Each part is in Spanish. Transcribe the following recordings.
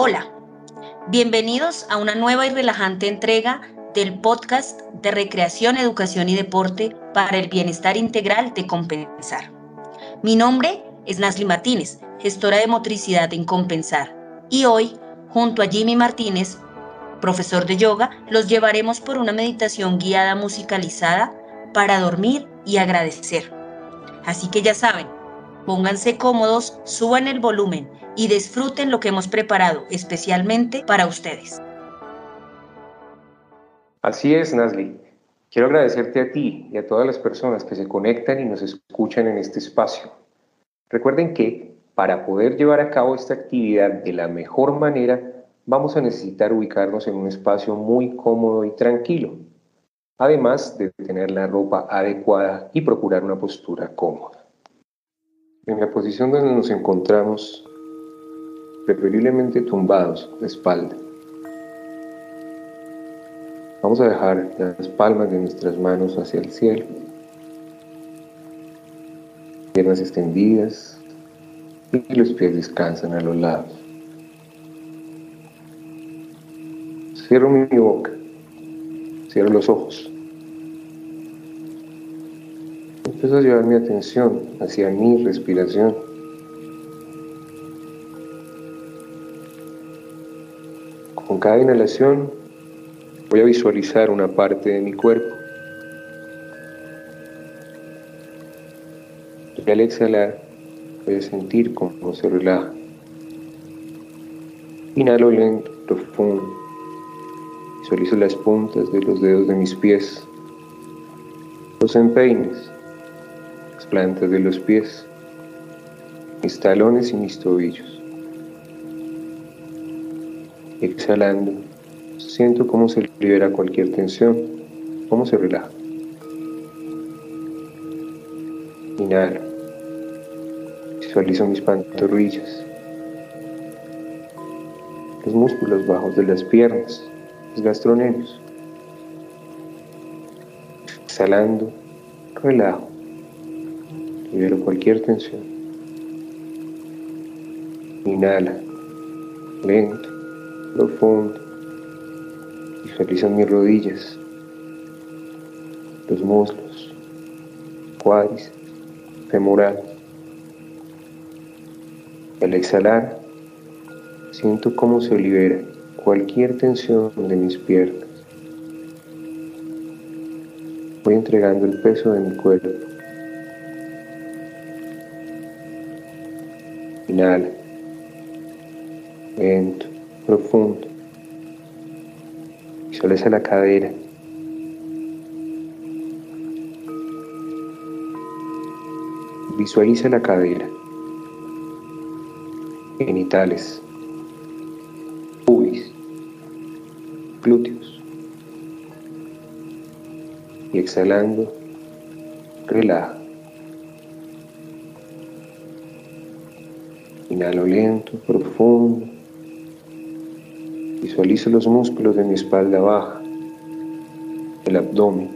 Hola, bienvenidos a una nueva y relajante entrega del podcast de recreación, educación y deporte para el bienestar integral de Compensar. Mi nombre es Nasli Martínez, gestora de motricidad en Compensar, y hoy, junto a Jimmy Martínez, profesor de yoga, los llevaremos por una meditación guiada musicalizada para dormir y agradecer. Así que ya saben, pónganse cómodos, suban el volumen y disfruten lo que hemos preparado especialmente para ustedes. Así es, Nasli. Quiero agradecerte a ti y a todas las personas que se conectan y nos escuchan en este espacio. Recuerden que para poder llevar a cabo esta actividad de la mejor manera, vamos a necesitar ubicarnos en un espacio muy cómodo y tranquilo, además de tener la ropa adecuada y procurar una postura cómoda. En la posición donde nos encontramos, preferiblemente tumbados de espalda. Vamos a dejar las palmas de nuestras manos hacia el cielo, piernas extendidas y los pies descansan a los lados. Cierro mi boca, cierro los ojos. Empiezo a llevar mi atención hacia mi respiración. Con cada inhalación voy a visualizar una parte de mi cuerpo. Y al exhalar voy a sentir cómo se relaja. Inhalo lento, profundo. Visualizo las puntas de los dedos de mis pies, los empeines, las plantas de los pies, mis talones y mis tobillos. Exhalando, siento cómo se libera cualquier tensión, cómo se relaja. Inhalo. Visualizo mis pantorrillas, los músculos bajos de las piernas, los gastronerios. Exhalando, relajo. Libero cualquier tensión. Inhala, lento profundo. Visualizan mis rodillas, los muslos, cuádriceps, femoral. Al exhalar, siento cómo se libera cualquier tensión de mis piernas. Voy entregando el peso de mi cuerpo. Inhala. Lento profundo. Visualiza la cadera. Visualiza la cadera. Genitales. Pubis. Glúteos. Y exhalando, relaja. Inhalo lento, profundo. Visualizo los músculos de mi espalda baja, el abdomen,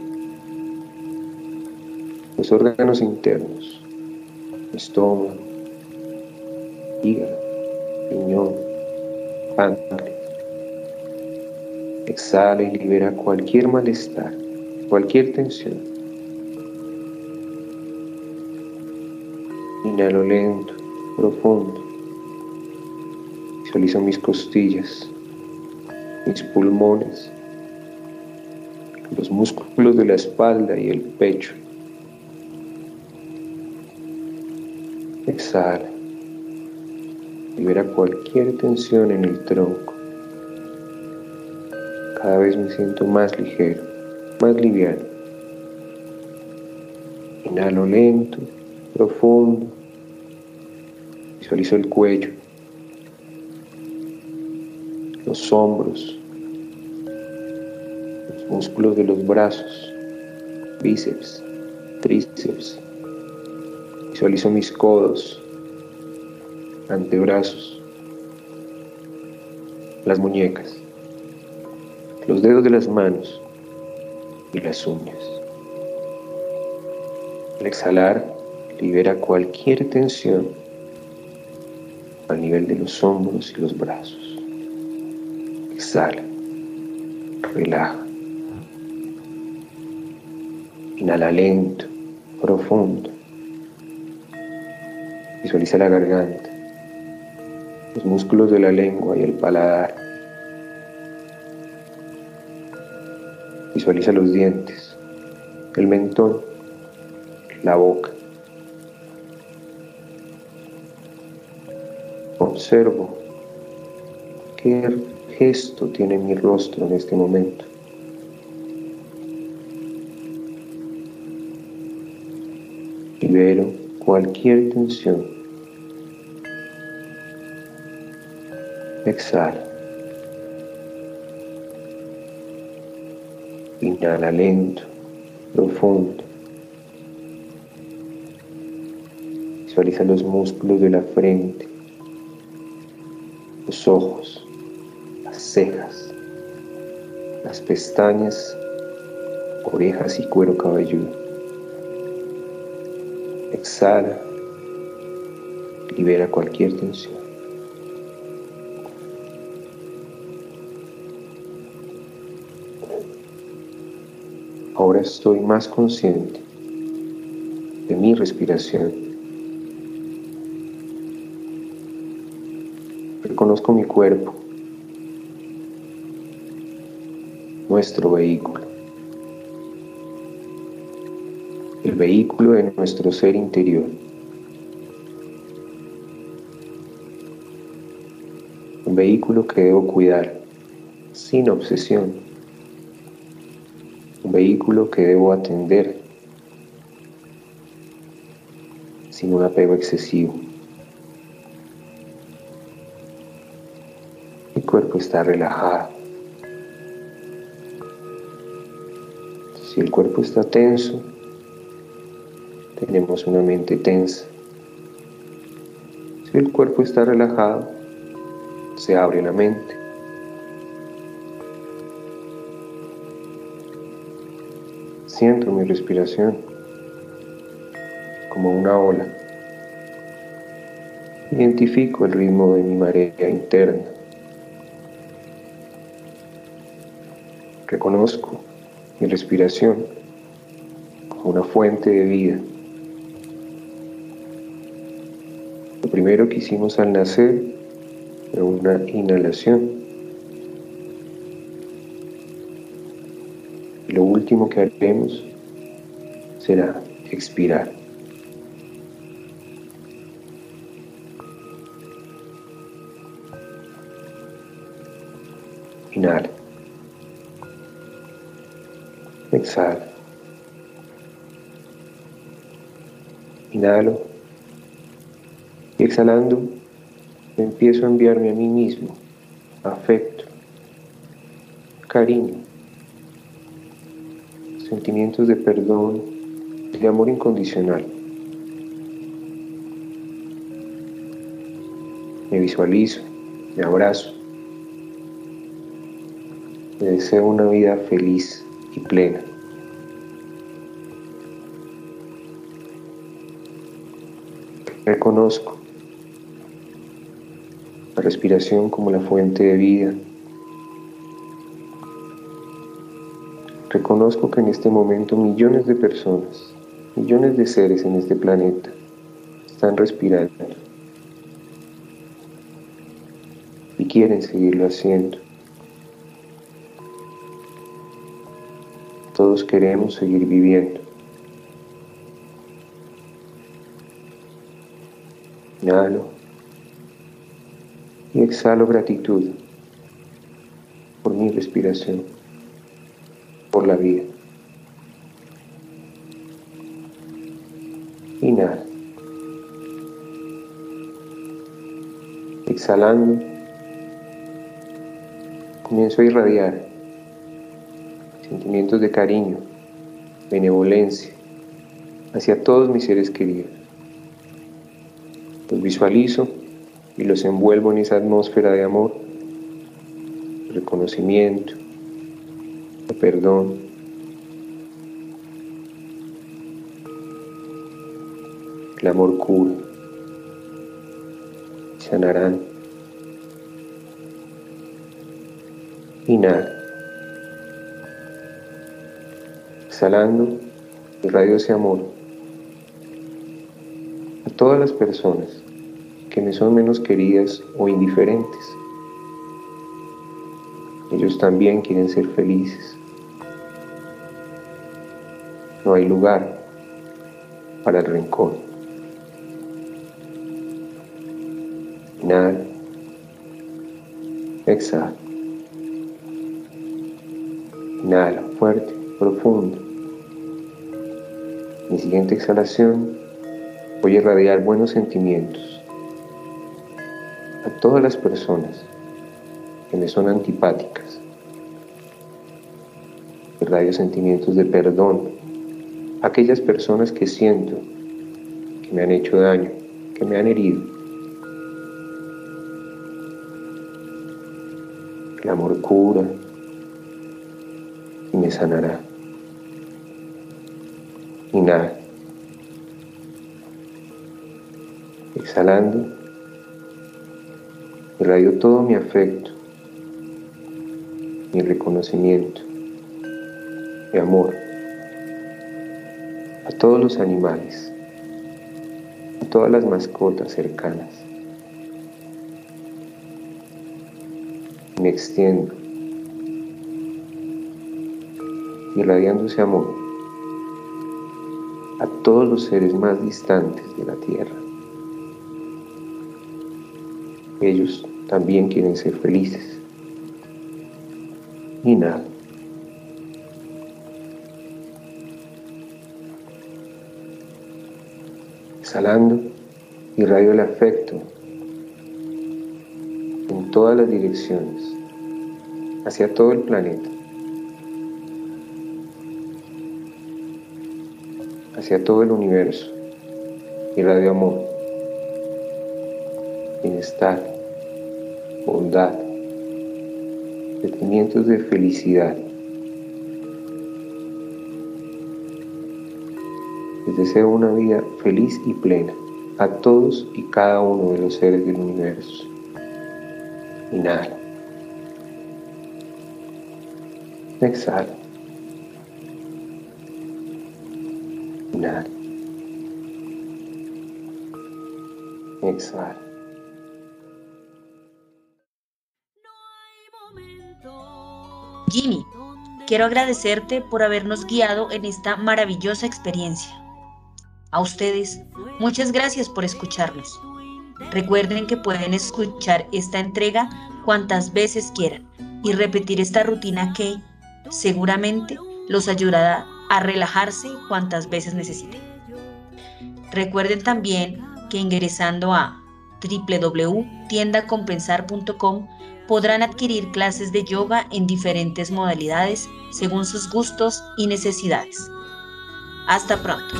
los órganos internos, estómago, hígado, riñón, páncreas. Exhala y libera cualquier malestar, cualquier tensión. Inhalo lento, profundo. Visualizo mis costillas, mis pulmones, los músculos de la espalda y el pecho. Exhala. Libera cualquier tensión en el tronco. Cada vez me siento más ligero, más liviano. Inhalo lento, profundo. Visualizo el cuello, los hombros, los músculos de los brazos, bíceps, tríceps. Visualizo mis codos, antebrazos, las muñecas, los dedos de las manos y las uñas. Al exhalar, libera cualquier tensión al nivel de los hombros y los brazos. Exhala. Relaja. Inhala lento, profundo. Visualiza la garganta, los músculos de la lengua y el paladar. Visualiza los dientes, el mentón, la boca. Observo qué gesto tiene mi rostro en este momento. Libero cualquier tensión. Exhala. Inhala lento, profundo. Visualiza los músculos de la frente, los ojos, cejas, las pestañas, orejas y cuero cabelludo. Exhala, libera cualquier tensión. Ahora estoy más consciente de mi respiración Reconozco mi cuerpo, nuestro vehículo, el vehículo de nuestro ser interior. Un vehículo que debo cuidar sin obsesión. Un vehículo que debo atender sin un apego excesivo. cuerpo está relajado. Si el cuerpo está tenso, tenemos una mente tensa. Si el cuerpo está relajado, se abre la mente. Siento mi respiración como una ola. Identifico el ritmo de mi marea interna. Reconozco respiración como una fuente de vida. Lo primero que hicimos al nacer fue una inhalación. Lo último que haremos será expirar. Inhala. Exhalo. Inhalo. Y exhalando, empiezo a enviarme a mí mismo afecto, cariño, sentimientos de perdón, de amor incondicional. Me visualizo, me abrazo, me deseo una vida feliz y plena. Reconozco la respiración como la fuente de vida. Reconozco que en este momento millones de personas, millones de seres en este planeta están respirando y quieren seguirlo haciendo. Queremos seguir viviendo. Inhalo y exhalo gratitud por mi respiración, por la vida. Inhalo. Exhalando, comienzo a irradiar sentimientos de cariño, benevolencia hacia todos mis seres queridos. Los visualizo y los envuelvo en esa atmósfera de amor, reconocimiento, de perdón. El amor cura, sanarán. Inhala. Exhalando, irradio ese amor a todas las personas que me son menos queridas o indiferentes. Ellos también quieren ser felices. No hay lugar para el rencor. Inhala. Exhala. Inhala fuerte, profundo. Mi siguiente exhalación voy a irradiar buenos sentimientos a todas las personas que me son antipáticas. Irradio sentimientos de perdón a aquellas personas que siento que me han hecho daño, que me han herido. El amor cura y me sanará. Inhala. Exhalando, irradio todo mi afecto, mi reconocimiento, mi amor a todos los animales, a todas las mascotas cercanas. Me extiendo, irradiando ese amor todos los seres más distantes de la tierra. Ellos también quieren ser felices. Inhala. Exhalando, irradio el afecto en todas las direcciones, hacia todo el planeta, hacia todo el universo. Irradio amor, bienestar, bondad, sentimientos de felicidad. Les deseo una vida feliz y plena a todos y cada uno de los seres del universo. Inhala. Exhala. Inhala. Exhala. Jimmy, quiero agradecerte por habernos guiado en esta maravillosa experiencia. A ustedes, muchas gracias por escucharnos. Recuerden que pueden escuchar esta entrega cuantas veces quieran y repetir esta rutina que seguramente los ayudará a relajarse cuantas veces necesiten. Recuerden también que ingresando a www.tiendacompensar.com podrán adquirir clases de yoga en diferentes modalidades según sus gustos y necesidades. Hasta pronto.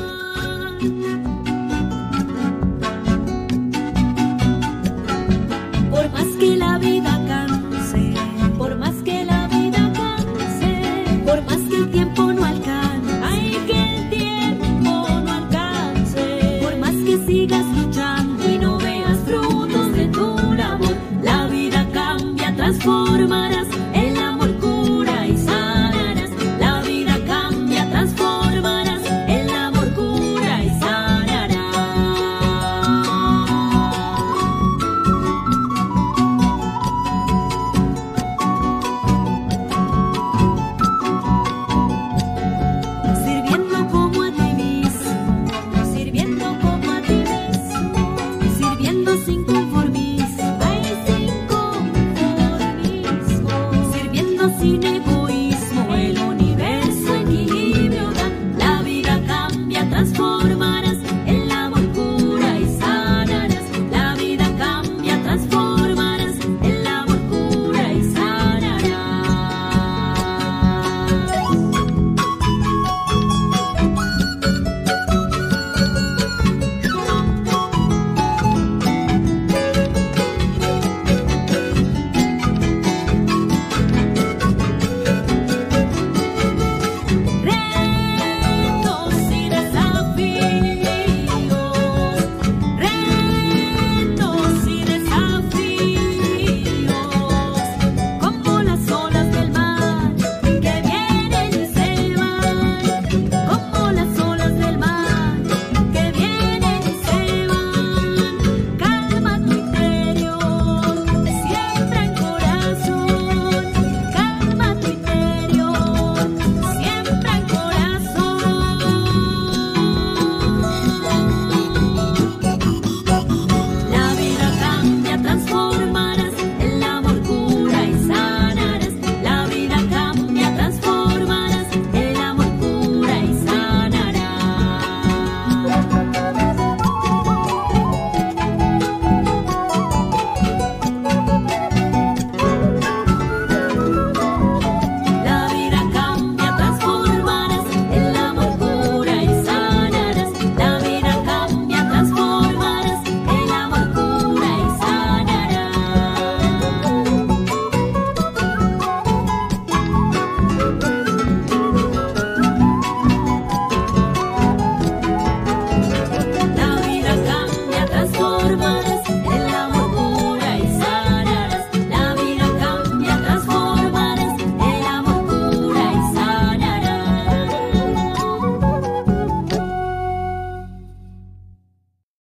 transforma.